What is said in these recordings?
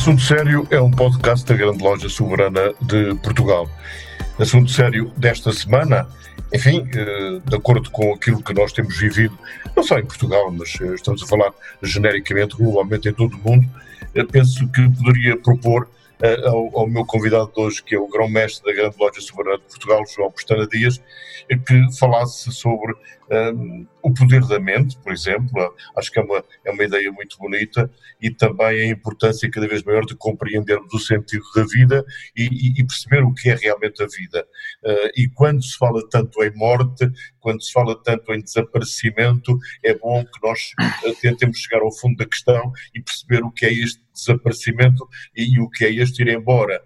Assunto Sério é um podcast da Grande Loja Soberana de Portugal. Assunto Sério desta semana, enfim, eh, de acordo com aquilo que nós temos vivido, não só em Portugal, mas eh, estamos a falar genericamente, globalmente em todo o mundo, eh, penso que poderia propor ao, ao, meu convidado de hoje, que é o grão-mestre da Grande Loja Soberana de Portugal, João Pestana Dias, que falasse sobre um, o poder da mente, por exemplo. Acho que é uma, é uma ideia muito bonita e também a importância cada vez maior de compreendermos o sentido da vida e, e, e perceber o que é realmente a vida. Uh, e quando se fala tanto em morte, quando se fala tanto em desaparecimento, é bom que nós uh, tentemos chegar ao fundo da questão e perceber o que é este desaparecimento e, e o que é este ir embora.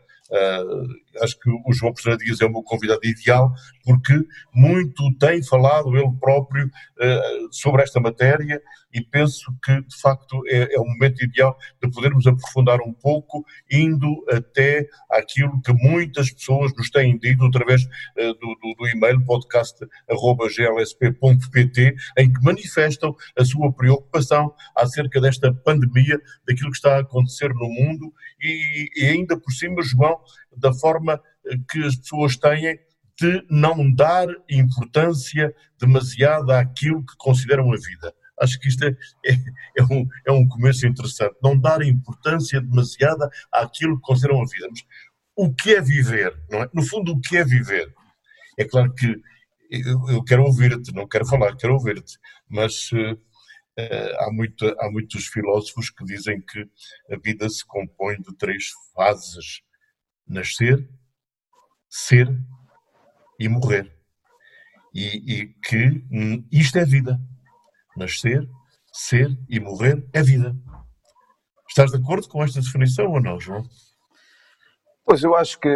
Acho que o João Pessoa Dias é o meu convidado ideal, porque muito tem falado ele próprio uh, sobre esta matéria e penso que, de facto, é, é, o momento ideal de podermos aprofundar um pouco, indo até aquilo que muitas pessoas nos têm dito através uh, do, do, do, e-mail podcast.glsp.pt, em que manifestam a sua preocupação acerca desta pandemia, daquilo que está a acontecer no mundo e, e ainda por cima, João, da forma que as pessoas têm de não dar importância demasiada àquilo que consideram a vida. Acho que isto é, é, é, um, é um começo interessante. Não dar importância demasiada àquilo que consideram a vida. Mas o que é viver? É? No fundo, o que é viver? É claro que eu, eu quero ouvir-te, não quero falar, quero ouvir-te, mas uh, há, muito, há muitos filósofos que dizem que a vida se compõe de três fases: nascer, ser e morrer. E, e que isto é vida. Nascer, ser e morrer é vida. Estás de acordo com esta definição ou não, João? Pois eu acho que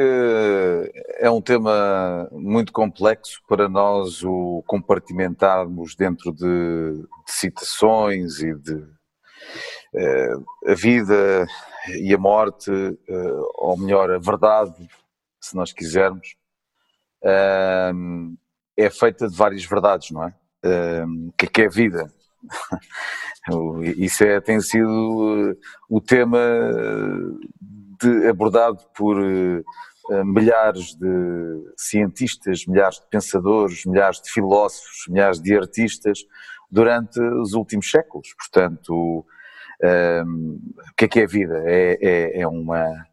é um tema muito complexo para nós o compartimentarmos dentro de, de citações e de uh, a vida e a morte, uh, ou melhor, a verdade se nós quisermos, é feita de várias verdades, não é? O que é que é vida? Isso é, tem sido uh, o tema de, abordado por uh, milhares de cientistas, milhares de pensadores, milhares de filósofos, milhares de artistas durante os últimos séculos. Portanto, o que é que é vida? É, é, é uma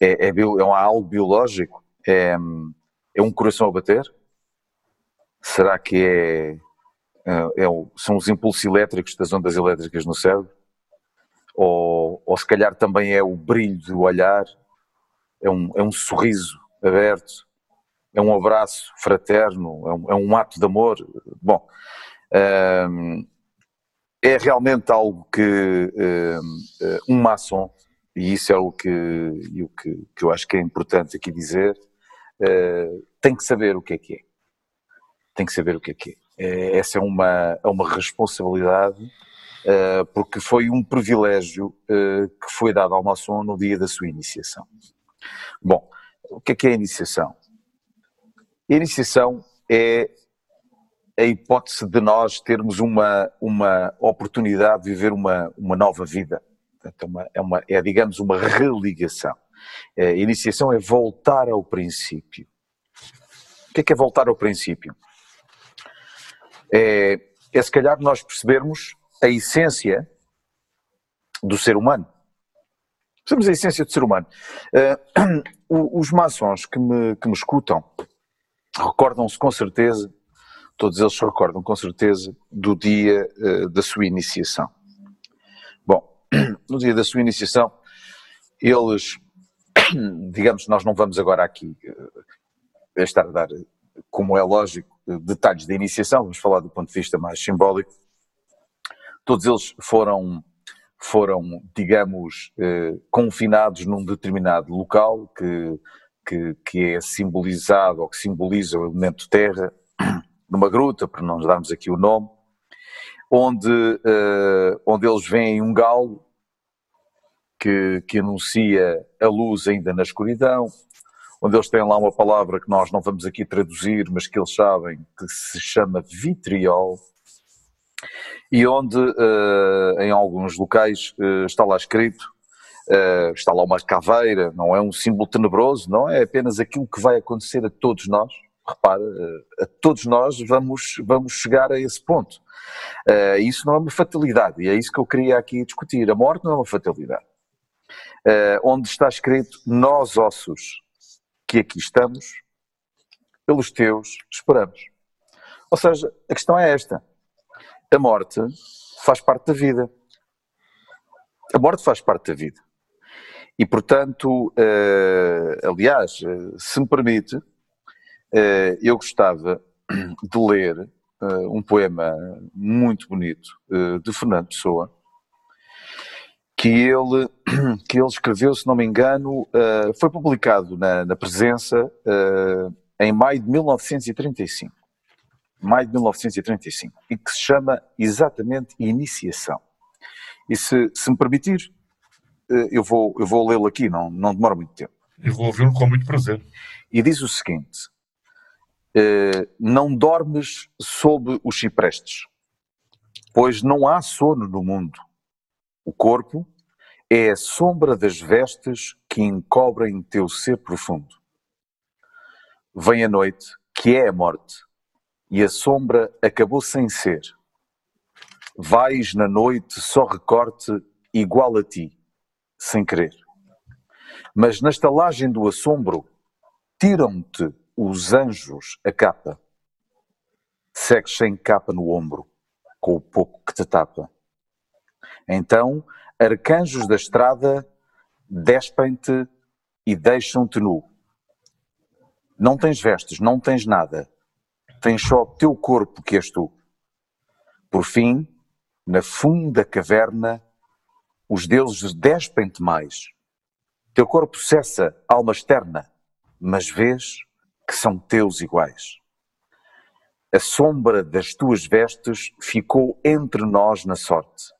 é, é, bio, é um algo biológico? É, é um coração a bater? Será que é, é, é são os impulsos elétricos das ondas elétricas no cérebro? Ou, ou se calhar também é o brilho do olhar? É um, é um sorriso aberto? É um abraço fraterno? É um, é um ato de amor? Bom, hum, é realmente algo que hum, um maçom e isso é o que, o que, que eu acho que é importante aqui dizer, uh, tem que saber o que é que é. Tem que saber o que é que é. Uh, essa é uma, é uma responsabilidade, uh, porque foi um privilégio que foi dado ao maçom no dia da sua iniciação. Bom, o que é que é a iniciação? A iniciação é a hipótese de nós termos uma, uma oportunidade de viver uma, uma nova vida Portanto, é, uma, é, uma, é, digamos, uma religação. A iniciação é voltar ao princípio. O que é que é voltar ao princípio? É, é se calhar nós percebermos a essência do ser humano. Percebemos a essência do ser humano. Uh, os maçons que me, que me escutam recordam-se com certeza, todos eles se recordam com certeza, do dia uh, da sua iniciação no dia da sua iniciação, eles digamos, nós não vamos agora aqui uh, estar a dar, como é lógico, detalhes da iniciação, vamos falar do ponto de vista mais simbólico. Todos eles foram, foram digamos, uh, confinados num determinado local que, que, que é simbolizado ou que simboliza o elemento terra, numa gruta, para não darmos aqui o nome, onde, uh, onde eles veem um galo que, que anuncia a luz ainda na escuridão, onde eles têm lá uma palavra que nós não vamos aqui traduzir, mas que eles sabem que se chama vitriol, e onde uh, em alguns locais uh, está lá escrito, uh, está lá uma caveira, não é um símbolo tenebroso, não é apenas aquilo que vai acontecer a todos nós, repara, a todos nós vamos, vamos chegar a esse ponto. isso não é uma fatalidade, e é isso que eu queria aqui discutir. A morte não é uma fatalidade uh, onde está escrito: Nós, ossos que aqui estamos, pelos teus esperamos. Ou seja, a questão é esta: a morte faz parte da vida. A morte faz parte da vida. E, portanto, aliás, se me permite, eu gostava de ler uh, um poema muito bonito de Fernando Pessoa, que ele, que ele escreveu, se não me engano, foi publicado na, na Presença em maio de 1935. Maio de 1935. E que se chama exatamente Iniciação. E se, se me permitir, eu vou, eu vou lê-lo aqui, não, não demora muito tempo. Eu vou ouvi-lo com muito prazer. E diz o seguinte: Não dormes sob os ciprestes, pois não há sono no mundo o corpo é a sombra das vestes que encobrem teu ser profundo. Vem a noite, que é a morte, e a sombra acabou sem ser. Vais na noite só recorte igual a ti, sem querer. Mas na estalagem do assombro, tiram-te os anjos a capa. Segues sem capa no ombro, com o pouco que te tapa. Então, arcanjos da estrada despem-te e deixam-te nu. Não tens vestes, não tens nada. Tens só o teu corpo que és tu. Por fim, na funda caverna, os deuses despem-te mais. Teu corpo cessa, alma externa, mas vês que são teus iguais. A sombra das tuas vestes ficou entre nós na sorte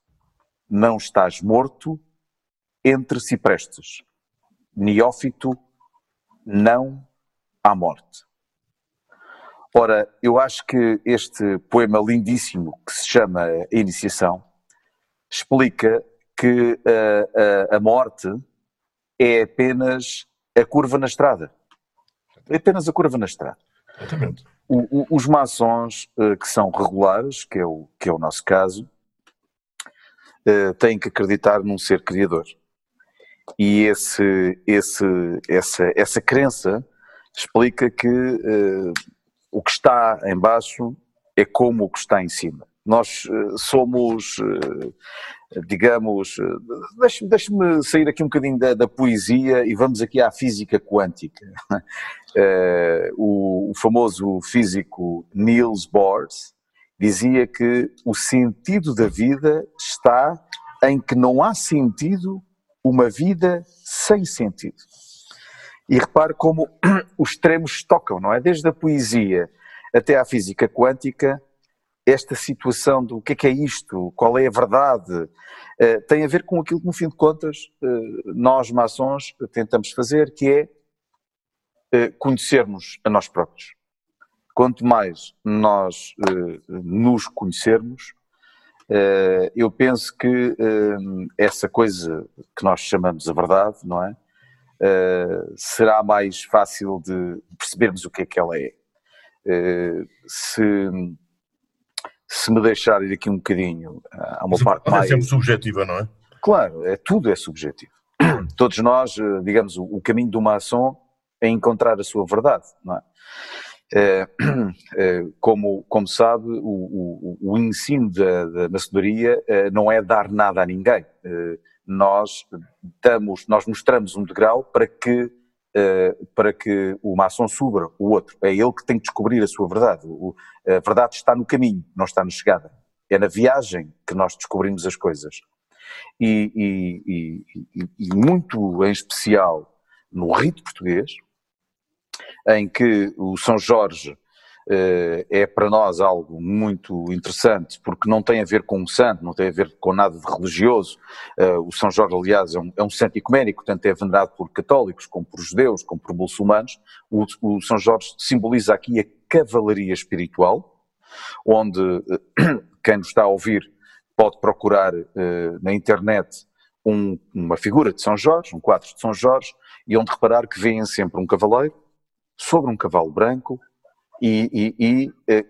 não estás morto entre ciprestes. Neófito, não à morte. Ora, eu acho que este poema lindíssimo, que se chama Iniciação, explica que a, a, a morte é apenas a curva na estrada. É apenas a curva na estrada. Exatamente. O, o, os maçons uh, que são regulares, que é, o, que é o nosso caso, uh, têm que acreditar num ser criador. E esse, esse, essa, essa crença explica que uh, o que está em baixo é como o que está em cima. Nós somos, digamos, deixe-me deixe sair aqui um bocadinho da, da, poesia e vamos aqui à física quântica. o, o famoso físico Niels Bohr dizia que o sentido da vida está em que não há sentido uma vida sem sentido. E repare como os extremos tocam, não é? Desde a poesia até à física quântica, esta situação do que é que é isto, qual é a verdade, eh, tem a ver com aquilo que, no fim de contas, eh, nós maçons tentamos fazer, que é eh, conhecermos a nós próprios. Quanto mais nós nos conhecermos, eu penso que essa coisa que nós chamamos a verdade, não é? será mais fácil de percebermos o que é que ela é. se, se me deixar ir aqui um bocadinho a uma Mas parte mais. É sempre subjetiva, não é? Claro, é, tudo é subjetivo. Todos nós, digamos, o, o caminho do maçom é encontrar a sua verdade, não é? Eh, eh, como, como sabe, o, o, o ensino da, da maçonaria eh, não é dar nada a ninguém. nós damos, nós mostramos um degrau para que, uh, para que o maçom suba o outro. É ele que tem que descobrir a sua verdade. O, a verdade está no caminho, não está na chegada. É na viagem que nós descobrimos as coisas. E, e, e, e muito em especial no rito português, em que o São Jorge é para nós algo muito interessante, porque não tem a ver com um santo, não tem a ver com nada de religioso. Eh, o São Jorge, aliás, é um, é um santo ecuménico, tanto é venerado por católicos, como por judeus, como por muçulmanos. O, o São Jorge simboliza aqui a cavalaria espiritual, onde eh, quem nos está a ouvir pode procurar na internet um, uma figura de São Jorge, um quadro de São Jorge, e onde reparar que vêem sempre um cavaleiro sobre um cavalo branco, e, e, e eh,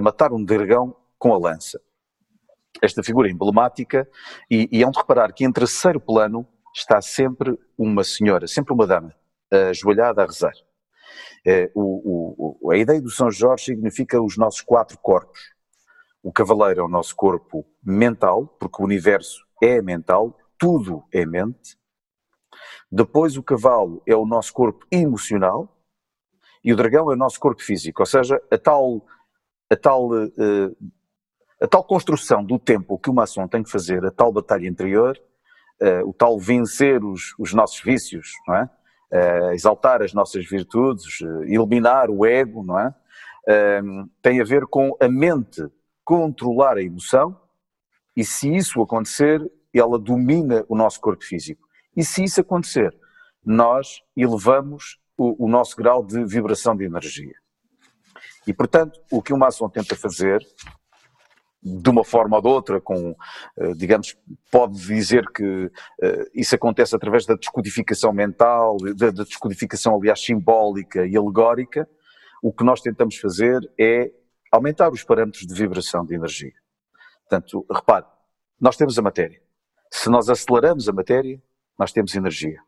matar um dragão com a lança. Esta figura emblemática, e, e é onde reparar que em terceiro plano está sempre uma senhora, sempre uma dama, ajoelhada a rezar. É, o, o, a ideia do São Jorge significa os nossos quatro corpos. O cavaleiro é o nosso corpo mental, porque o universo é mental, tudo é mente. Depois o cavalo é o nosso corpo emocional, e o dragão é o nosso corpo físico, ou seja, a tal, a tal, uh, a tal construção do tempo que o maçom tem que fazer, a tal batalha interior, uh, o tal vencer os, os nossos vícios, não é? Uh, exaltar as nossas virtudes, eliminar o ego, não é? tem a ver com a mente controlar a emoção e se isso acontecer, ela domina o nosso corpo físico. E se isso acontecer, nós elevamos o, o nosso grau de vibração de energia. E, portanto, o que o maçom tenta fazer, de uma forma ou de outra, com, eh, digamos, pode dizer que eh, isso acontece através da descodificação mental, da, da descodificação, aliás, simbólica e alegórica, o que nós tentamos fazer é aumentar os parâmetros de vibração de energia. Portanto, repare, nós temos a matéria. Se nós aceleramos a matéria, nós temos energia.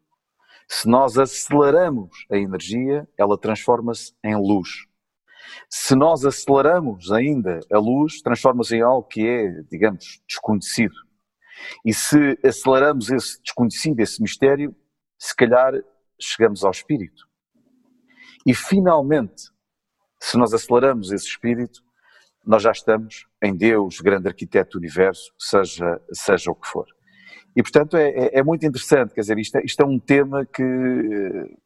Se nós aceleramos a energia, ela transforma-se em luz. Se nós aceleramos ainda a luz, transforma-se em algo que é, digamos, desconhecido. E se aceleramos esse desconhecido, esse mistério, se calhar chegamos ao espírito. E finalmente, se nós aceleramos esse espírito, nós já estamos em Deus, grande arquiteto do universo, seja, seja o que for. E, portanto, é, é, é, muito interessante, quer dizer, isto é, isto é um tema que eh,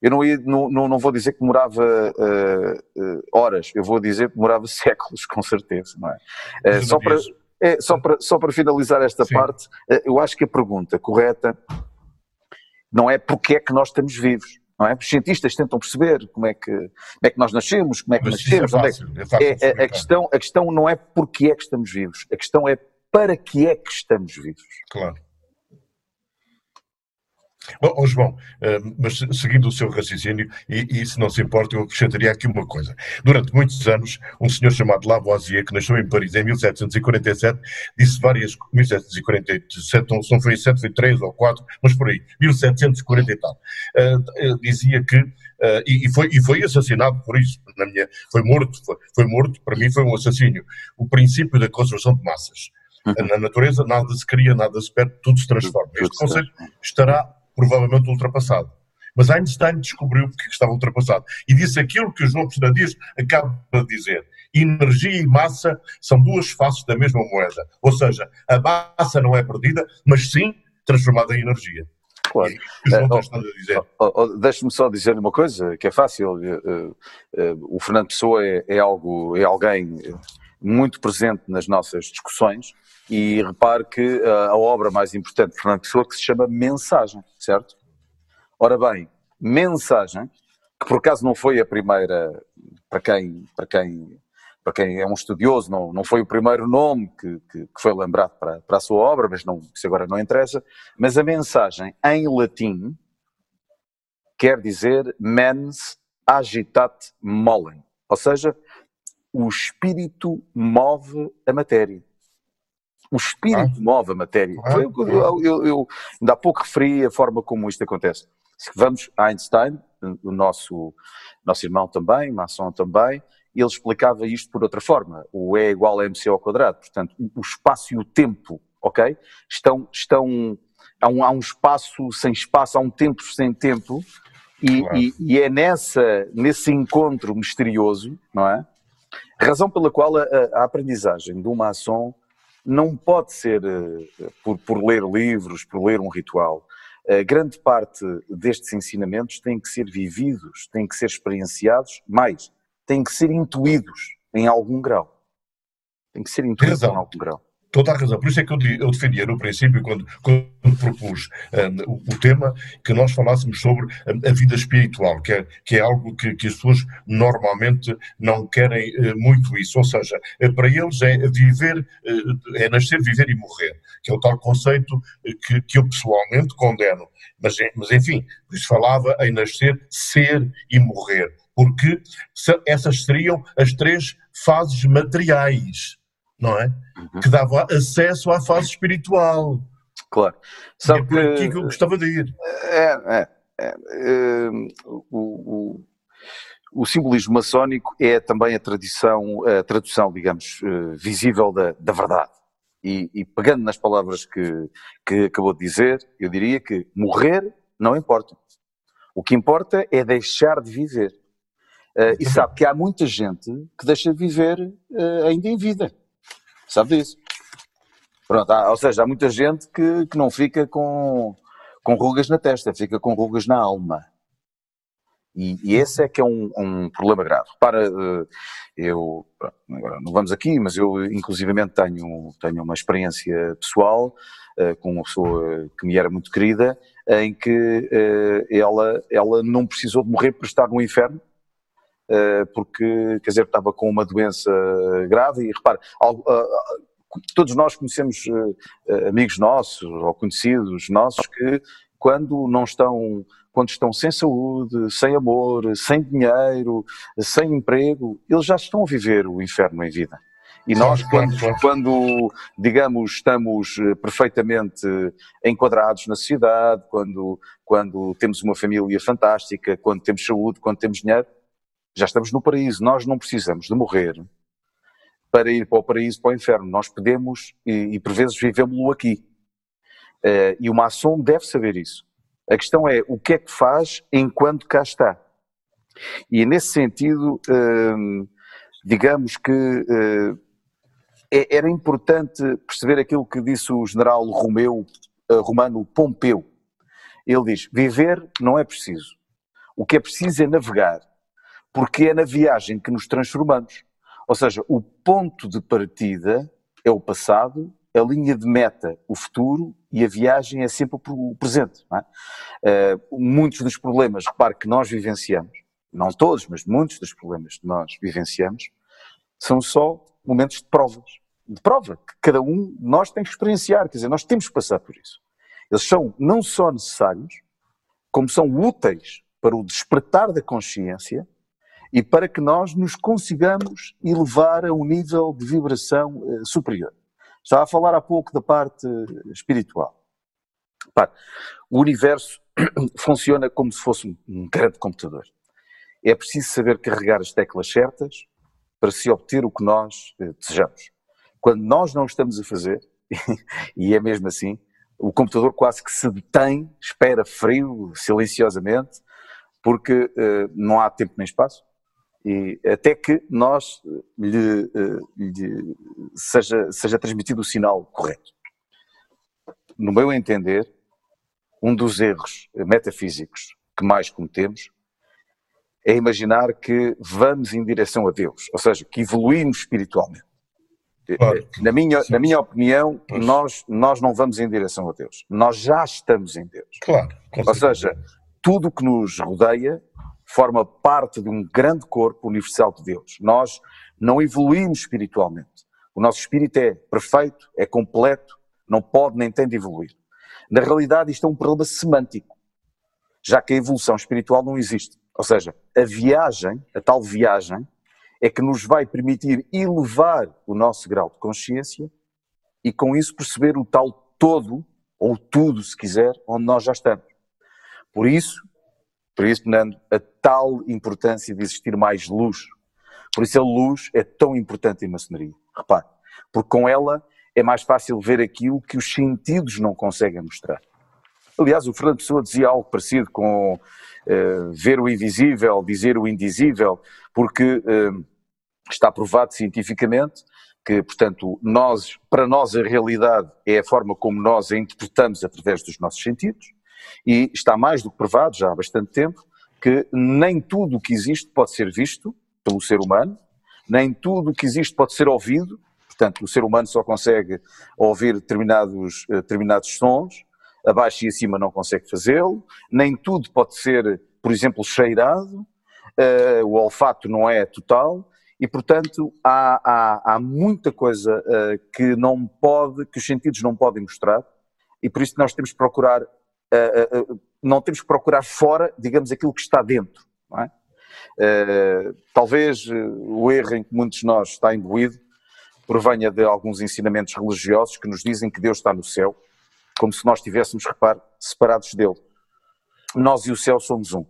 eu não, ia, não, não, vou dizer que demorava uh, uh, horas, eu vou dizer que demorava séculos, com certeza, não é? Uh, só, para, é só, para, só para finalizar esta Sim. parte, eu acho que a pergunta correta não é porque é que nós estamos vivos, não é? Os cientistas tentam perceber como é que, como é que nós nascemos, como é que Mas nascemos. É fácil, é, é fácil é, a, questão, a questão não é porque é que estamos vivos, a questão é para que é que estamos vivos? Claro. Bom, oh, João, eh, mas seguindo o seu raciocínio, e, e, se não se importa, eu acrescentaria aqui uma coisa. Durante muitos anos, um senhor chamado Lavoisier, que nasceu em Paris em 1747, disse várias. 1747, não, foi 7, foi 3 ou 4, mas por aí, 1740 e tal. Uh, dizia que. E, foi, e foi assassinado por isso, na minha, foi morto, foi, foi morto, para mim foi um assassínio. O princípio da conservação de massas. Na natureza nada se cria, nada se perde, tudo se transforma. Este conceito estará provavelmente ultrapassado. Mas Einstein descobriu que estava ultrapassado e disse aquilo que o João Pessoa diz, acaba de dizer. Energia e massa são duas faces da mesma moeda. Ou seja, a massa não é perdida, mas sim transformada em energia. Claro. Uh, oh, oh, Deixe-me só dizer uma coisa que é fácil. Uh, uh, o Fernando Pessoa é, é, algo, é alguém muito presente nas nossas discussões e repare que uh, a obra mais importante de Fernando Pessoa que se chama Mensagem, certo? Ora bem, Mensagem, que por acaso não foi a primeira, para quem, para quem, para quem é um estudioso, não, não foi o primeiro nome que, que, que foi lembrado para, para a sua obra, mas não, isso agora não interessa, mas a mensagem em latim quer dizer mens agitat molem, ou seja, o espírito move a matéria. O espírito ah. move a matéria. Ah. Eu, eu, eu, eu, ainda há pouco referi a forma como isto acontece. Se vamos a Einstein, o nosso, nosso irmão também, maçom também, ele explicava isto por outra forma. O E é igual a mc ao quadrado. Portanto, o espaço e o tempo ok? Estão, estão, há um, há um espaço sem espaço, há um tempo sem tempo, e, claro. e, e, é nessa, nesse encontro misterioso, não é? Razão pela qual a, a aprendizagem de uma ação não pode ser uh, por, por ler livros, por ler um ritual. A grande parte destes ensinamentos têm que ser vividos, têm que ser experienciados, mais, têm que ser intuídos em algum grau. Tem que ser intuídos em algum grau. Toda a razão. Por isso é que eu, eu defendia no princípio, quando, quando propus um, o, o, tema, que nós falássemos sobre a, a vida espiritual, que é, que é algo que, que, as pessoas normalmente não querem uh, muito isso. Ou seja, uh, para eles é viver, uh, é nascer, viver e morrer, que é o tal conceito que, que eu pessoalmente condeno. Mas, mas enfim, por isso falava em nascer, ser e morrer, porque essas seriam as três fases materiais não é? Uhum. Que dava acesso à fase espiritual. Claro. Sabe é por aqui que eu gostava de ir. É, é, é, é o, o, o, simbolismo maçónico é também a tradição, a tradução, digamos, eh, visível da, da verdade. E, e, pegando nas palavras que, que acabou de dizer, eu diria que morrer não importa. O que importa é deixar de viver. Uh, e sabe que há muita gente que deixa de viver uh, ainda em vida. Sabe disso? Pronto, há, ou seja, há muita gente que, que não fica com, com rugas na testa, fica com rugas na alma. E, e esse é que é um, um problema grave. Para eh, eu, agora não vamos aqui, mas eu inclusivamente tenho, tenho uma experiência pessoal uh, com uma pessoa que me era muito querida, em que uh, ela, ela não precisou de morrer para estar no inferno, eh, porque, quer dizer, estava com uma doença grave e repare, todos nós conhecemos eh, amigos nossos ou conhecidos nossos que quando não estão quando estão sem saúde, sem amor, sem dinheiro, sem emprego, eles já estão a viver o inferno em vida. E nós, quando, quando, digamos, estamos eh, perfeitamente enquadrados na sociedade, quando, quando temos uma família fantástica, quando temos saúde, quando temos dinheiro, já estamos no paraíso. Nós não precisamos de morrer para ir para o paraíso, para o inferno. Nós podemos, e, e por vezes vivemos-lo aqui. Uh, e uma ação deve saber isso. A questão é o que é que faz enquanto cá está. E nesse sentido, uh, digamos que uh, era importante perceber aquilo que disse o general Romeu, romano Pompeu. Ele diz: viver não é preciso. O que é preciso é navegar porque é na viagem que nos transformamos. Ou seja, o ponto de partida é o passado, a linha de meta o futuro e a viagem é sempre o presente. É? Uh, muitos dos problemas, repare, que nós vivenciamos, não todos, mas muitos dos problemas que nós vivenciamos, são só momentos de provas. De prova, que cada um de nós tem que experienciar, quer dizer, nós temos que passar por isso. Eles são não só necessários, como são úteis para o despertar da consciência e para que nós nos consigamos elevar a um nível de vibração eh, superior. Estava a falar há pouco da parte espiritual. o universo funciona como se fosse um grande computador. É preciso saber carregar as teclas certas para se obter o que nós eh, desejamos. Quando nós não estamos a fazer, e é mesmo assim, o computador quase que se detém, espera frio, silenciosamente, porque uh, não há tempo nem espaço, e até que nós eh, lhe, eh, lhe seja, seja transmitido o sinal correto. No meu entender, um dos erros metafísicos que mais cometemos é imaginar que vamos em direção a Deus, ou seja, que evoluímos espiritualmente. Claro. Na, minha, na minha opinião, nós, nós não vamos em direção a Deus. Nós já estamos em Deus. Claro. Ou seja, tudo o que nos rodeia forma parte de um grande corpo universal de Deus. Nós não evoluímos espiritualmente. O nosso espírito é perfeito, é completo, não pode nem tem de evoluir. Na realidade, isto é um problema semântico, já que a evolução espiritual não existe. Ou seja, a viagem, a tal viagem, é que nos vai permitir elevar o nosso grau de consciência e com isso perceber o tal todo, ou tudo, se quiser, onde nós já estamos. Por isso, por isso, Fernando, a tal importância de existir mais luz. Por isso a luz é tão importante em maçonaria. Repare, porque com ela é mais fácil ver aquilo que os sentidos não conseguem mostrar. Aliás, o Fernando Pessoa dizia algo parecido com uh, ver o invisível, dizer o indizível, porque uh, está provado cientificamente que, portanto, nós, para nós a realidade é a forma como nós a interpretamos através dos nossos sentidos, e está mais do que provado, já há bastante tempo, que nem tudo o que existe pode ser visto pelo ser humano, nem tudo o que existe pode ser ouvido, portanto, o ser humano só consegue ouvir determinados, eh, determinados sons, abaixo e acima não consegue fazê-lo, nem tudo pode ser, por exemplo, cheirado, uh, o olfato não é total, e portanto há, há, há muita coisa uh, que não pode, que os sentidos não podem mostrar, e por isso nós temos que procurar, não temos que procurar fora, digamos, aquilo que está dentro, é? talvez o erro em que muitos de nós está imbuído provenha de alguns ensinamentos religiosos que nos dizem que Deus está no céu, como se nós estivéssemos, repare, separados dele. Nós e o céu somos um.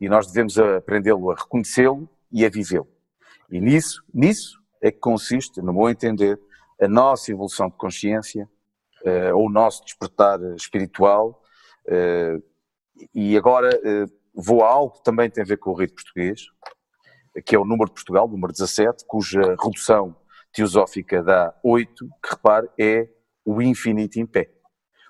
E nós devemos aprendê-lo a reconhecê-lo e a vivê-lo. E nisso, nisso é que consiste, no meu entender, a nossa evolução de consciência, ou o nosso despertar espiritual. Uh, e agora uh, vou a algo que também tem a ver com o rito português, que é o número de Portugal, número 17, cuja redução teosófica dá 8, que repare é o infinito em pé.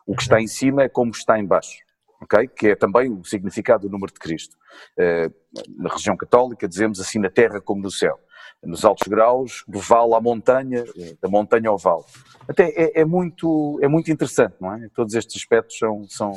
O que está em cima é como está em baixo. Okay? Que é também o significado do número de Cristo. Uh, na religião católica dizemos assim na terra como no céu. Nos altos graus, do vale à montanha, da montanha ao vale. Até é, é muito, é muito interessante, não é? Todos estes aspectos são, são,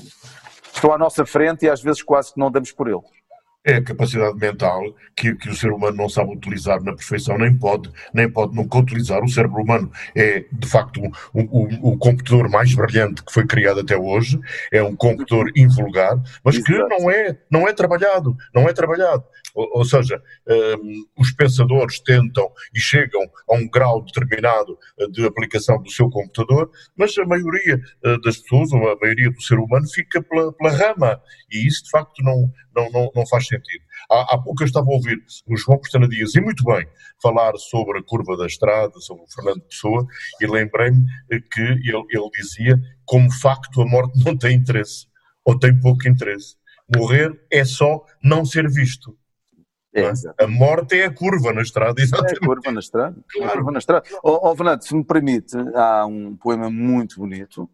estão à nossa frente e às vezes quase que não damos por eles é a capacidade mental que, que o ser humano não sabe utilizar na perfeição, nem pode, nem pode nunca utilizar. O cérebro humano é, de facto, o, computador mais brilhante que foi criado até hoje, é um computador invulgar, mas que não é, não é trabalhado, não é trabalhado. Ou, ou seja, um, os pensadores tentam e chegam a um grau determinado eh, de aplicação do seu computador, mas a maioria uh, das pessoas, ou a maioria do ser humano, fica pela, pela rama, e isso de facto não, não, não, não faz sentido. Há, há pouco eu estava a ouvir o João Pestana Dias, e muito bem, falar sobre a curva da estrada, sobre o Fernando Pessoa, e lembrei-me que ele, ele dizia, como facto, a morte não tem interesse, ou tem pouco interesse. Morrer é só não ser visto. É, é? a morte é a curva na estrada, exatamente. É a curva na estrada. Claro. É a curva na estrada. Oh, oh, Fernando, se me permite, há um poema muito bonito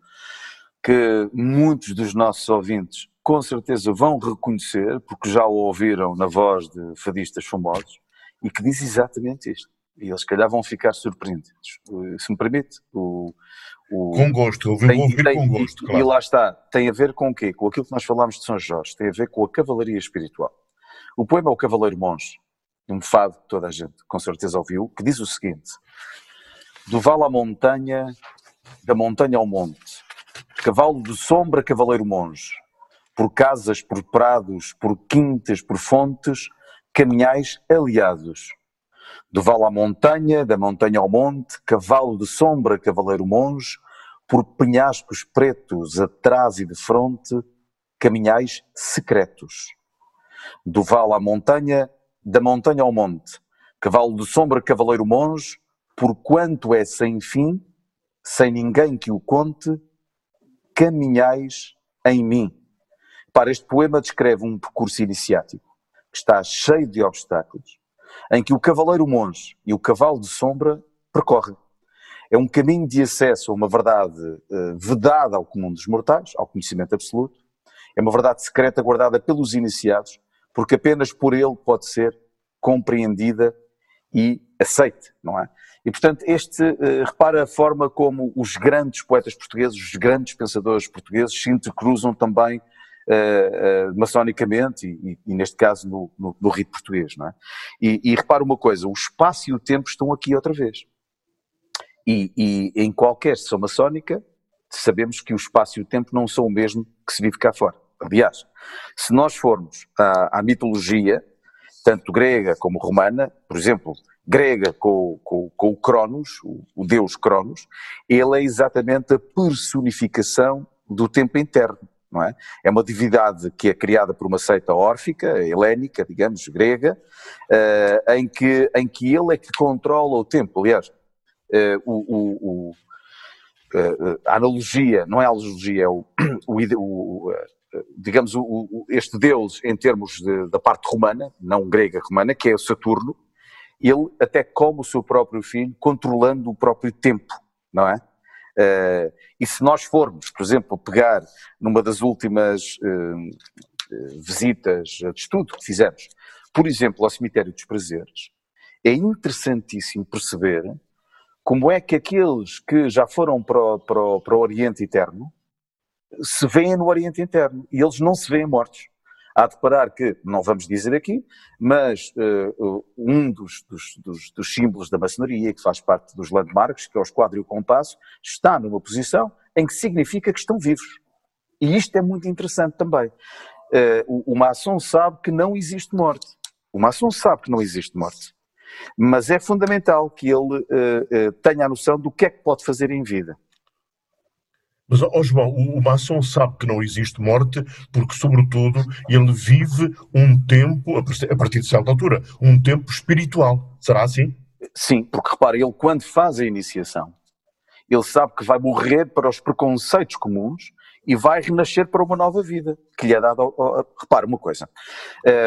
que muitos dos nossos ouvintes com certeza vão reconhecer, porque já o ouviram na voz de fadistas famosos, e que diz exatamente isto. E eles, se calhar, vão ficar surpreendidos. Se me permite, o. o com gosto, eu vou ouvir tem, com gosto. E, claro. e lá está, tem a ver com o quê? Com aquilo que nós falámos de São Jorge, tem a ver com a cavalaria espiritual. O poema é O Cavaleiro Monge, um fado que toda a gente com certeza ouviu, que diz o seguinte: Do vale à montanha, da montanha ao monte, cavalo de sombra, cavaleiro monge por casas, por prados, por quintas, por fontes, caminhais aliados. Do vale à montanha, da montanha ao monte, cavalo de sombra, cavaleiro monge, por penhascos pretos atrás e de fronte, caminhais secretos. Do vale à montanha, da montanha ao monte, cavalo de sombra, cavaleiro monge, por quanto é sem fim, sem ninguém que o conte, caminhais em mim. Para este poema descreve um percurso iniciático que está cheio de obstáculos, em que o cavaleiro monge e o cavalo de sombra percorrem. É um caminho de acesso a uma verdade uh, vedada ao comum dos mortais, ao conhecimento absoluto. É uma verdade secreta guardada pelos iniciados, porque apenas por ele pode ser compreendida e aceite, não é? E portanto, este, uh, repara a forma como os grandes poetas portugueses, os grandes pensadores portugueses se intercruzam também uh, uh, maçonicamente e, e, neste caso no, no, no, rito português, não é? E, e repara uma coisa, o espaço e o tempo estão aqui outra vez. E, e, em qualquer sessão maçónica sabemos que o espaço e o tempo não são o mesmo que se vive cá fora. Aliás, se nós formos à, à mitologia, tanto grega como romana, por exemplo, grega com, com, com o Cronos, o, o deus Cronos, ele é exatamente a personificação do tempo interno não é? É uma divindade que é criada por uma seita órfica, helénica, digamos, grega, uh, em, que, em que ele é que controla o tempo. Aliás, uh, o, o, a analogia, não é a analogia, é o, digamos, este Deus em termos de, da parte romana, não grega romana, que é o Saturno, ele até come o seu próprio filho, controlando o próprio tempo, não é? Uh, e se nós formos, por exemplo, pegar numa das últimas uh, visitas de estudo que fizemos, por exemplo, ao Cemitério dos Prazeres, é interessantíssimo perceber como é que aqueles que já foram para o, para o, para o Oriente Eterno se veem no Oriente Interno e eles não se veem mortos. Há de parar que, não vamos dizer aqui, mas uh, um dos, dos, dos, dos, símbolos da maçonaria, que faz parte dos landmarks, que é o esquadro e o compasso, está numa posição em que significa que estão vivos. E isto é muito interessante também. Uh, o, o maçom sabe que não existe morte. O maçom sabe que não existe morte. Mas é fundamental que ele uh, tenha a noção do que é que pode fazer em vida. Mas, ó João, o, o maçom sabe que não existe morte porque, sobretudo, ele vive um tempo, a partir de certa altura, um tempo espiritual. Será assim? Sim, porque repare, ele quando faz a iniciação, ele sabe que vai morrer para os preconceitos comuns e vai renascer para uma nova vida que lhe é dada. Repare uma coisa: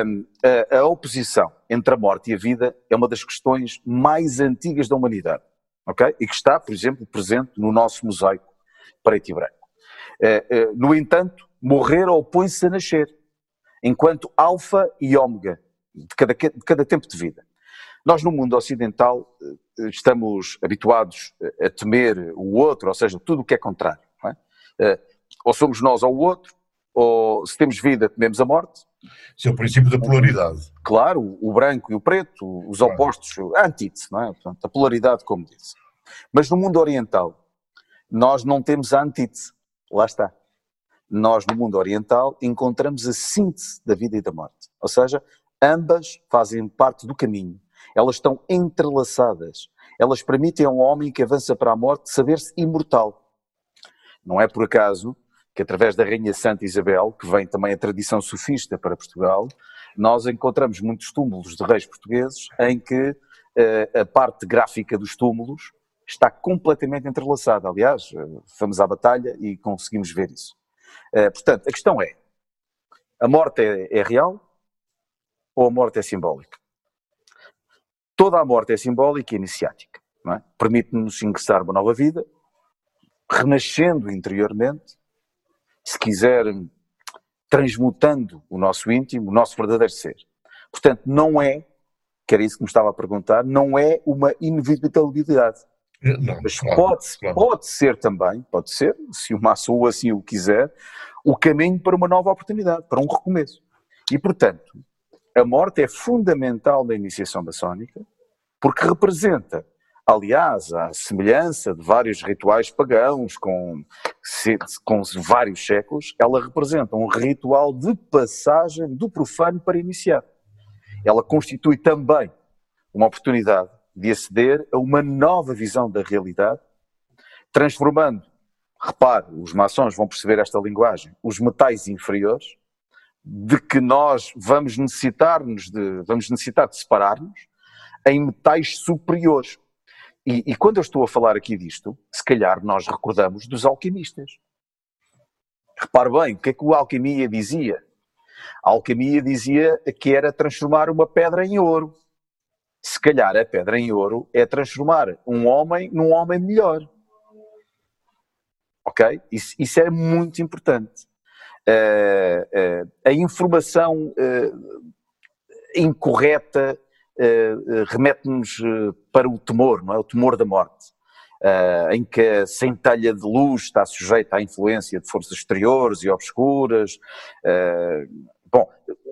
hum, a, a oposição entre a morte e a vida é uma das questões mais antigas da humanidade, ok? E que está, por exemplo, presente no nosso mosaico preto e branco. Eh, eh, no entanto, morrer opõe-se a nascer, enquanto alfa e ômega de cada, de cada tempo de vida. Nós, no mundo ocidental, eh, estamos habituados a temer o outro, ou seja, tudo o que é contrário. É? Ou somos nós ou o outro, ou se temos vida, tememos a morte. Isso é o princípio da polaridade. Claro, o branco e o preto, os claro. opostos, a antítese, não é? Portanto, a polaridade, como disse. Mas no mundo oriental, nós não temos a antítese. Lá está. Nós, no mundo oriental, encontramos a síntese da vida e da morte. Ou seja, ambas fazem parte do caminho. Elas estão entrelaçadas. Elas permitem a um homem que avança para a morte saber-se imortal. Não é por acaso que, através da Rainha Santa Isabel, que vem também a tradição sofista para Portugal, nós encontramos muitos túmulos de reis portugueses em que uh, a parte gráfica dos túmulos está completamente entrelaçada. Aliás, fomos à batalha e conseguimos ver isso. Eh, portanto, a questão é: a morte é, é real ou a morte é simbólica? Toda a morte é simbólica e iniciática. É? Permite-nos ingressar uma nova vida, renascendo interiormente, se quiser, transmutando o nosso íntimo, o nosso verdadeiro ser. Portanto, não é, que era isso que me estava a perguntar, não é uma inevitabilidade. Não, Mas claro, pode, claro. pode ser também, pode ser, se o Maçou assim o quiser, o caminho para uma nova oportunidade, para um recomeço. E, portanto, a morte é fundamental na iniciação maçónica, porque representa, aliás, a semelhança de vários rituais pagãos com, com vários séculos, ela representa um ritual de passagem do profano para iniciar. Ela constitui também uma oportunidade de aceder a uma nova visão da realidade, transformando, repare, os maçons vão perceber esta linguagem, os metais inferiores, de que nós vamos necessitar-nos de, vamos necessitar de separar-nos, em metais superiores. E, e quando eu estou a falar aqui disto, se calhar nós recordamos dos alquimistas. Repare bem, o que é que o alquimia dizia? A alquimia dizia que era transformar uma pedra em ouro se calhar a pedra em ouro é transformar um homem num homem melhor. Ok? Isso, isso é muito importante. Uh, uh, a informação uh, incorreta remete-nos para o temor, não é? O temor da morte. em que a centelha de luz está sujeita à influência de forças exteriores e obscuras. bom,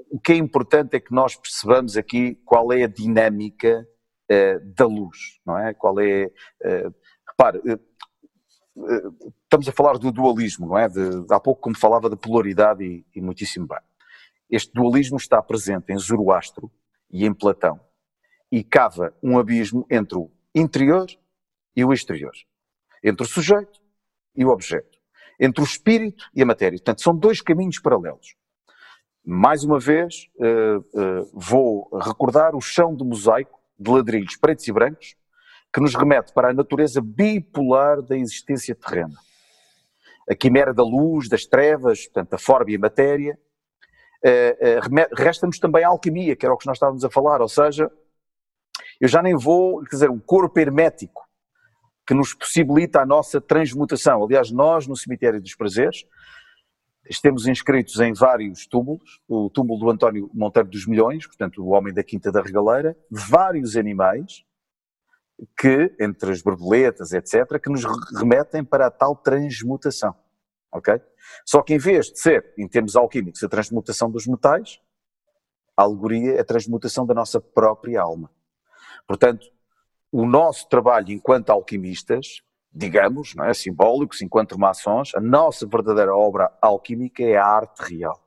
o que é importante é que nós percebamos aqui qual é a dinâmica uh, da luz, não é? Qual é. Uh, repare, uh, estamos a falar do dualismo, não é? De, há pouco, como falava da polaridade e, e muitíssimo bem. Este dualismo está presente em Zoroastro e em Platão e cava um abismo entre o interior e o exterior, entre o sujeito e o objeto, entre o espírito e a matéria. Portanto, são dois caminhos paralelos. Mais uma vez, uh, uh, vou recordar o chão de mosaico de ladrilhos pretos e brancos que nos remete para a natureza bipolar da existência terrena. A quimera da luz, das trevas, portanto, a forma e a matéria. Uh, Resta-nos também a alquimia, que era o que nós estávamos a falar, ou seja, eu já nem vou, quer dizer, um corpo hermético que nos possibilita a nossa transmutação. Aliás, nós, no Cemitério dos Prazeres, estamos inscritos em vários túmulos, o túmulo do António Monteiro dos Milhões, portanto, o homem da Quinta da Regaleira, vários animais, que, entre as borboletas, etc., que nos remetem para a tal transmutação. Ok? Só que em vez de ser, em termos alquímicos, a transmutação dos metais, a alegoria é a transmutação da nossa própria alma. Portanto, o nosso trabalho enquanto alquimistas, digamos, não é, simbólicos, enquanto maçons, a nossa verdadeira obra alquímica é a arte real.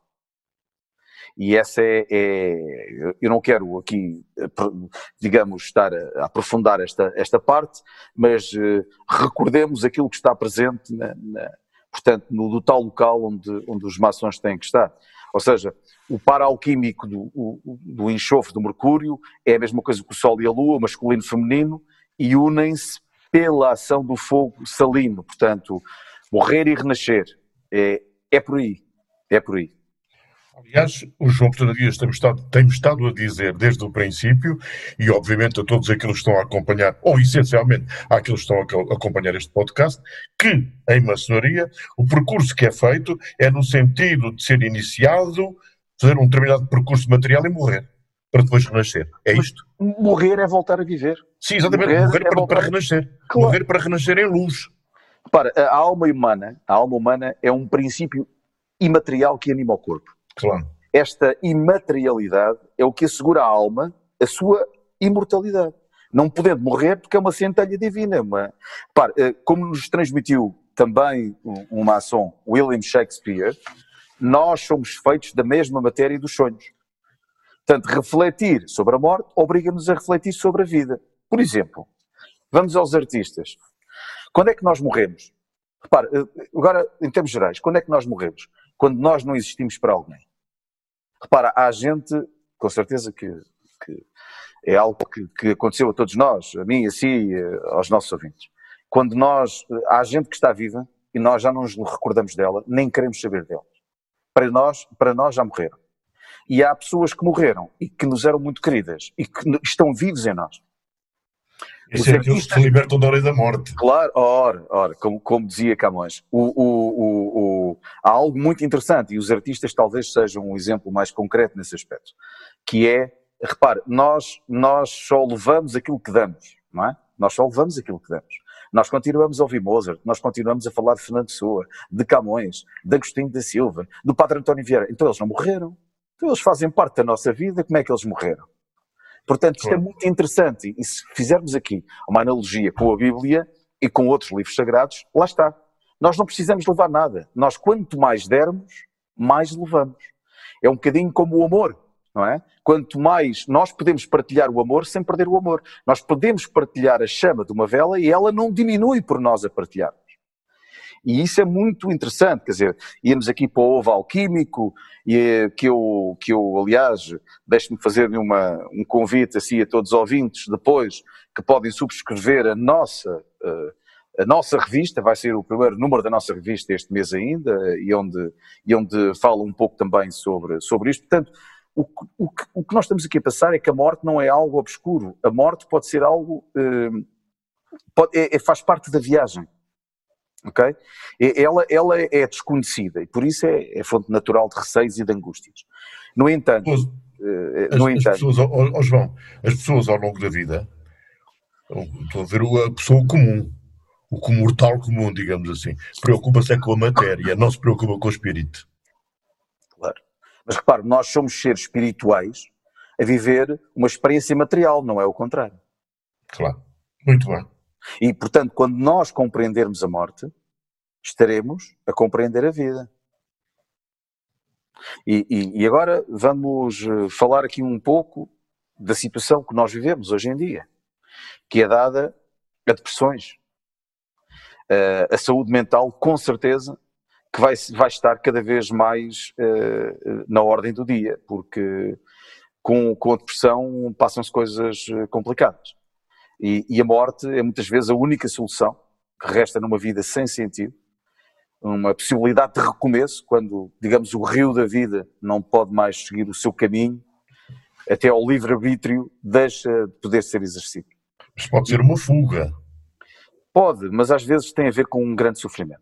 E essa é, é, eu não quero aqui, digamos, estar a, aprofundar esta, esta parte, mas uh, recordemos aquilo que está presente, na, na, portanto, no do tal local onde, onde os maçons têm que estar. Ou seja, o para-alquímico do, do enxofre do mercúrio é a mesma coisa que o Sol e a Lua, masculino e feminino, e unem-se pela ação do fogo salino. Portanto, morrer e renascer. É, é por aí. É por aí. Aliás, o João Portela Dias tem estado, tem estado a dizer desde o princípio, e obviamente a todos aqueles que estão a acompanhar, ou essencialmente àqueles que estão a acompanhar este podcast, que em maçonaria o percurso que é feito é no sentido de ser iniciado, fazer um determinado percurso material e morrer, para depois renascer. É Mas isto? Morrer é voltar a viver. Sim, exatamente. Morrer, morrer é para, para, renascer. Claro. Morrer para renascer em luz. Repara, a alma humana, a alma humana é um princípio imaterial que anima o corpo. Claro. Esta imaterialidade é o que assegura à alma a sua imortalidade. Não podendo morrer porque é uma centelha divina. Uma... Para, eh, como nos transmitiu também um maçom, William Shakespeare, nós somos feitos da mesma matéria dos sonhos. Portanto, refletir sobre a morte obriga-nos a refletir sobre a vida. Por exemplo, vamos aos artistas. Quando é que nós morremos? Repare, eh, agora, em termos gerais, quando é que nós morremos? Quando nós não existimos para alguém. Repara, há gente, com certeza que, que é algo que, que, aconteceu a todos nós, a mim, a si, aos nossos ouvintes. Quando nós, há gente que está viva e nós já não nos recordamos dela, nem queremos saber dela. Para nós, para nós já morreram. E há pessoas que morreram e que nos eram muito queridas e que estão vivos em nós. Os é aqueles que se libertam da hora da morte. Claro, ora, ora como, como dizia Camões, o, o, o, há algo muito interessante, e os artistas talvez sejam um exemplo mais concreto nesse aspecto, que é, repare, nós, nós só levamos aquilo que damos, não é? Nós só levamos aquilo que damos. Nós continuamos a ouvir Mozart, nós continuamos a falar de Fernando Pessoa, de Camões, de Agostinho da Silva, do Padre António Vieira. Então eles não morreram. Então eles fazem parte da nossa vida, como é que eles morreram? Portanto, isto é muito interessante. E se fizermos aqui uma analogia com a Bíblia e com outros livros sagrados, lá está. Nós não precisamos levar nada. Nós, quanto mais dermos, mais levamos. É um bocadinho como o amor, não é? Quanto mais nós podemos partilhar o amor sem perder o amor. Nós podemos partilhar a chama de uma vela e ela não diminui por nós a partilhar. E isso é muito interessante, quer dizer, íamos aqui para o ovo alquímico, e que eu, que eu aliás, deixe-me fazer uma, um convite assim a todos os ouvintes depois, que podem subscrever a nossa, eh, a nossa revista, vai ser o primeiro número da nossa revista este mês ainda, e onde, e onde fala um pouco também sobre, sobre isto. Portanto, o, o, o que nós estamos aqui a passar é que a morte não é algo obscuro, a morte pode ser algo, eh, pode, é, é, faz parte da viagem ok? Ela, ela é desconhecida e por isso é, é fonte natural de receios e de angústias. No entanto, as, eh, no as, entanto, as pessoas, oh, oh, João, as pessoas ao longo da vida, estou a ver a pessoa comum, o mortal comum, digamos assim, preocupa-se é com a matéria, não se preocupa com o espírito. Claro. Mas repare, nós somos seres espirituais a viver uma experiência material, não é o contrário. Claro. Muito bem. E, portanto, quando nós compreendermos a morte, estaremos a compreender a vida. E, e, e, agora vamos eh, falar aqui um pouco da situação que nós vivemos hoje em dia, que é dada a depressões. Uh, a saúde mental, com certeza, que vai, vai estar cada vez mais uh, na ordem do dia, porque com, com a depressão passam-se coisas complicadas. E, e a morte é muitas vezes a única solução que resta numa vida sem sentido, uma possibilidade de recomeço, quando, digamos, o rio da vida não pode mais seguir o seu caminho, até ao livre-arbítrio deixa de poder ser exercido. Mas pode ser uma fuga. Pode, mas às vezes tem a ver com um grande sofrimento.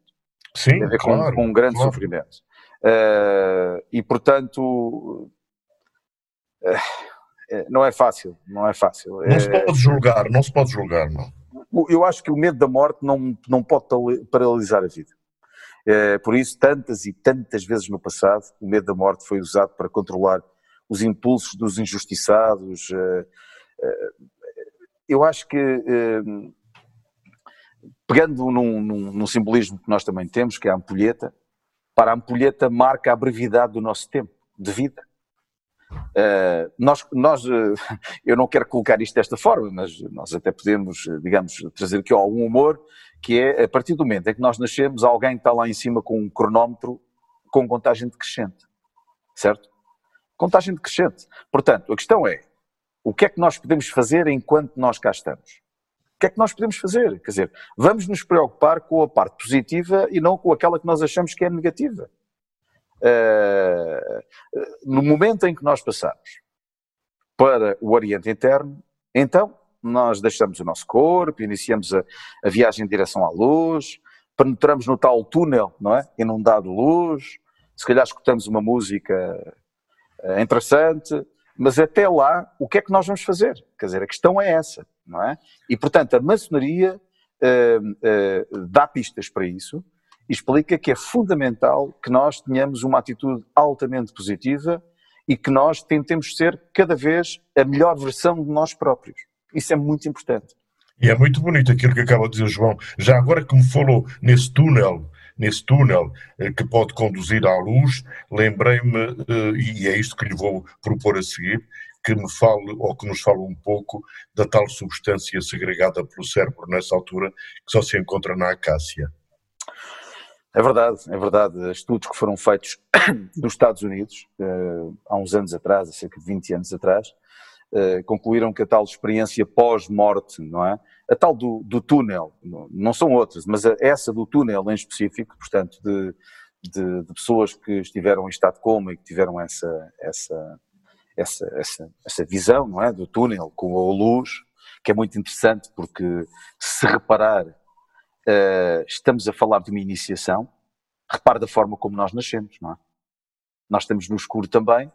Sim, tem a ver claro, com, com um grande claro. sofrimento. Uh, e portanto, uh, não é fácil, não é fácil. Não se pode julgar, não se pode julgar, não. Eu acho que o medo da morte não, não pode paralisar a vida. Uh, por isso, tantas e tantas vezes no passado, o medo da morte foi usado para controlar os impulsos dos injustiçados. eu acho que pegando num, num, num, simbolismo que nós também temos, que é a ampulheta, para a ampulheta marca a brevidade do nosso tempo de vida. Uh, nós, nós uh, eu não quero colocar isto desta forma, mas nós até podemos, digamos, trazer aqui algum humor, que é a partir do momento em que nós nascemos, alguém está lá em cima com um cronómetro com contagem decrescente, certo? Contagem decrescente. Portanto, a questão é, o que é que nós podemos fazer enquanto nós cá estamos? O que é que nós podemos fazer? Quer dizer, vamos nos preocupar com a parte positiva e não com aquela que nós achamos que é negativa. Uh, no momento em que nós passamos para o Oriente Interno, então nós deixamos o nosso corpo, iniciamos a, a viagem em direção à luz, penetramos no tal túnel, não é? Inundado de luz, se calhar escutamos uma música uh, interessante, mas até lá, o que é que nós vamos fazer? Quer dizer, a questão é essa, não é? E, portanto, a maçonaria uh, uh, dá pistas para isso explica que é fundamental que nós tenhamos uma atitude altamente positiva e que nós tentemos ser cada vez a melhor versão de nós próprios. Isso é muito importante. E é muito bonito aquilo que acaba de dizer o João. Já agora que me falou nesse túnel nesse túnel eh, que pode conduzir à luz, lembrei-me, eh, e é isto que lhe vou propor a seguir, que me fale, ou que nos fale um pouco, da tal substância segregada pelo cérebro nessa altura, que só se encontra na acácia. É verdade, é verdade. Estudos que foram feitos nos Estados Unidos, eh, há uns anos atrás, há cerca de 20 anos atrás, concluíram que a tal experiência pós-morte, não é? A tal do, do, túnel, não são outras, mas essa do túnel em específico, portanto, de, de, de, pessoas que estiveram em estado de coma e que tiveram essa, essa, essa, essa, essa visão, não é? Do túnel com a luz, que é muito interessante porque, se reparar, uh, estamos a falar de uma iniciação, repare da forma como nós nascemos, não é? Nós estamos no escuro também,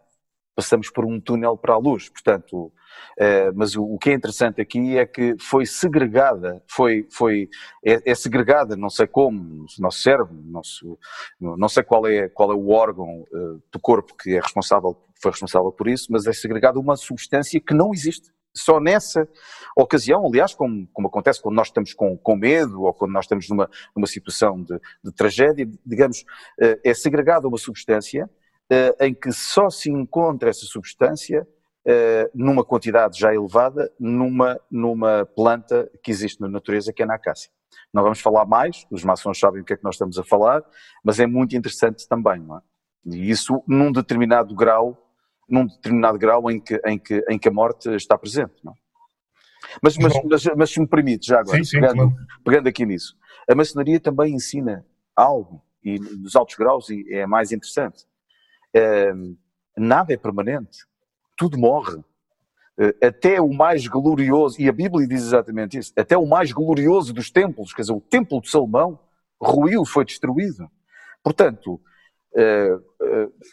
passamos por um túnel para a luz. Portanto, eh, mas o, que é interessante aqui é que foi segregada, foi, foi, é, é segregada, não sei como, no nosso cérebro, no nosso, não sei qual é, qual é o órgão uh, do corpo que é responsável, foi responsável por isso, mas é segregada uma substância que não existe. Só nessa ocasião, aliás, como, como acontece quando nós estamos com, com medo ou quando nós estamos numa, numa situação de, de tragédia, digamos, uh, é segregada uma substância eh, em que só se encontra essa substância eh, numa quantidade já elevada numa, numa planta que existe na natureza, que é na acácia. Não vamos falar mais, os maçons sabem o que é que nós estamos a falar, mas é muito interessante também, não é? E isso num determinado grau, num determinado grau em que, em que, em que a morte está presente, não é? Mas, mas, mas, mas, se me permite, já agora, sim, sim, pegando, claro. pegando aqui nisso, a maçonaria também ensina algo, e nos altos graus é mais interessante, Uh, nada é permanente, tudo morre. Uh, até o mais glorioso, e a Bíblia diz exatamente isso, até o mais glorioso dos templos, quer dizer, o templo de Salomão, ruiu, foi destruído. Portanto,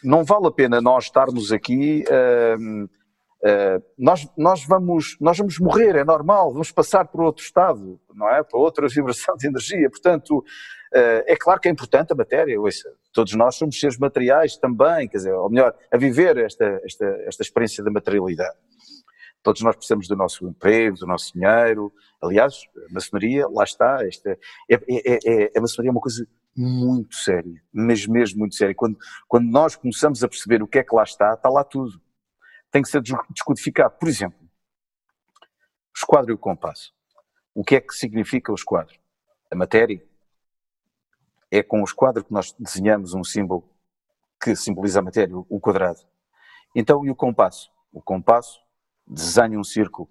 não vale a pena nós estarmos aqui. nós, nós, vamos, nós vamos morrer, é normal, vamos passar para outro estado, não é? Para outra vibração de energia. Portanto, é claro que é importante a matéria, ouça, todos nós somos seres materiais também, quer dizer, ou melhor, a viver esta, esta, esta experiência da materialidade. Todos nós precisamos do nosso emprego, do nosso dinheiro. Aliás, a maçonaria, lá está, esta, é, é, é, a maçonaria é uma coisa muito séria, mas mesmo muito séria. Quando, quando nós começamos a perceber o que é que lá está, está lá tudo. Tem que ser descodificado. Por exemplo, o esquadro e o compasso. O que é que significa o esquadro? A matéria, é com o esquadro que nós desenhamos um símbolo que simboliza a matéria, o quadrado. Então, e o compasso? O compasso desenha um círculo.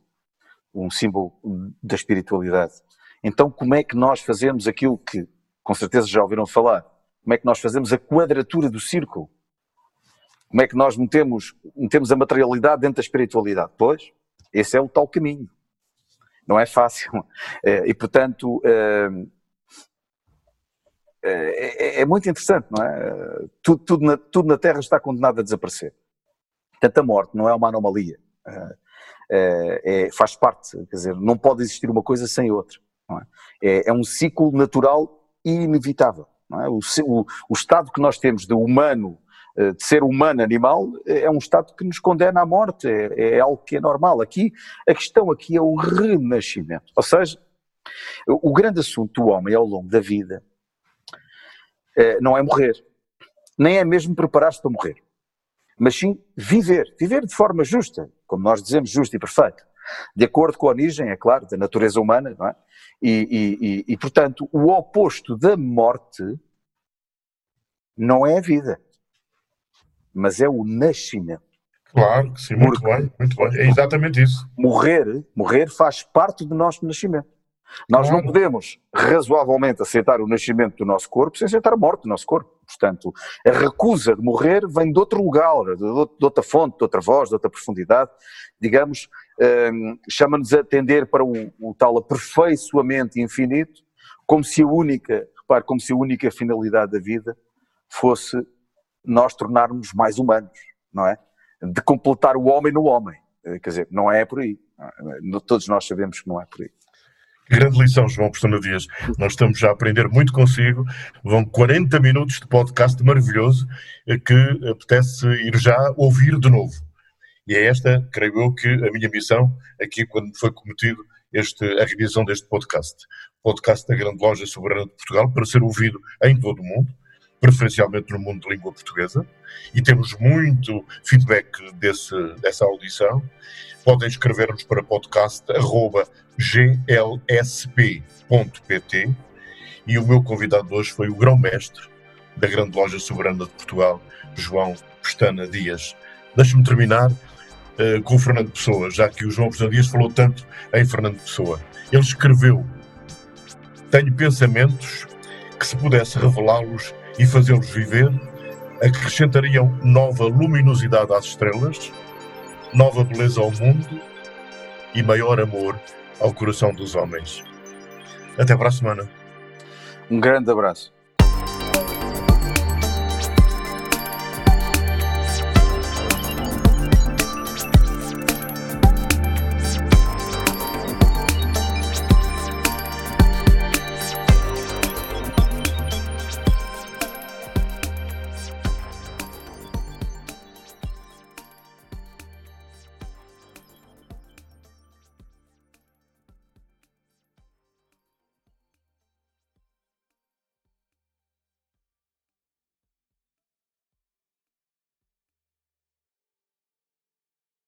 um símbolo da espiritualidade. Então, como é que nós fazemos aquilo que, com certeza, já ouviram falar? Como é que nós fazemos a quadratura do círculo? Como é que nós metemos, metemos a materialidade dentro da espiritualidade? Pois, esse é o tal caminho. Não é fácil. É, e, portanto, é, é, é, muito interessante, não é? Tudo, tudo, na, tudo na Terra está condenado a desaparecer. Portanto, a morte não é uma anomalia. É, faz parte, quer dizer, não pode existir uma coisa sem outra. É? é? é? um ciclo natural inevitável. O, o, o, estado que nós temos de humano, eh, de ser humano animal, é um estado que nos condena à morte, é, é algo que é normal. Aqui, a questão aqui é o renascimento. Ou seja, o grande assunto do homem ao longo da vida eh, não é morrer, nem é mesmo preparar-se para morrer, mas sim viver, viver de forma justa, como nós dizemos, justa e perfeita, de acordo com a origem, é claro, da natureza humana, não é? E, e, e, e, portanto, o oposto da morte não é a vida, mas é o nascimento. Claro que sim, muito Porque, bem, muito bem. É exatamente isso. Morrer, morrer faz parte do nosso nascimento. Nós não podemos razoavelmente aceitar o nascimento do nosso corpo sem aceitar a morte do nosso corpo. Portanto, a recusa de morrer vem de outro lugar, de, outra fonte, de outra voz, de outra profundidade. Digamos, um, chama-nos a atender para o, o, tal aperfeiçoamento infinito, como se a única, repare, como se a única finalidade da vida fosse nós tornarmos mais humanos, não é? De completar o homem no homem. Eh, quer dizer, não é por aí. Todos nós sabemos que não é por aí. Grande lição, João Pestana Dias. Nós estamos já a aprender muito consigo. Vão 40 minutos de podcast maravilhoso eh, que apetece ir já ouvir de novo. E é esta, creio eu, que a minha missão aqui, quando foi cometido este, a realização deste podcast. Podcast da Grande Loja Soberana de Portugal, para ser ouvido em todo o mundo, preferencialmente no mundo de língua portuguesa. E temos muito feedback desse, dessa audição. Podem escrever-nos para podcast.glsp.pt. E o meu convidado hoje foi o grão-mestre da Grande Loja Soberana de Portugal, João Pestana Dias. Deixe-me terminar uh, com o Fernando Pessoa, já que o João Pestana Dias falou tanto em Fernando Pessoa. Ele escreveu: Tenho pensamentos que, se pudesse revelá-los e fazê-los viver, acrescentariam nova luminosidade às estrelas, nova beleza ao mundo e maior amor ao coração dos homens. Até para a semana. Um grande abraço.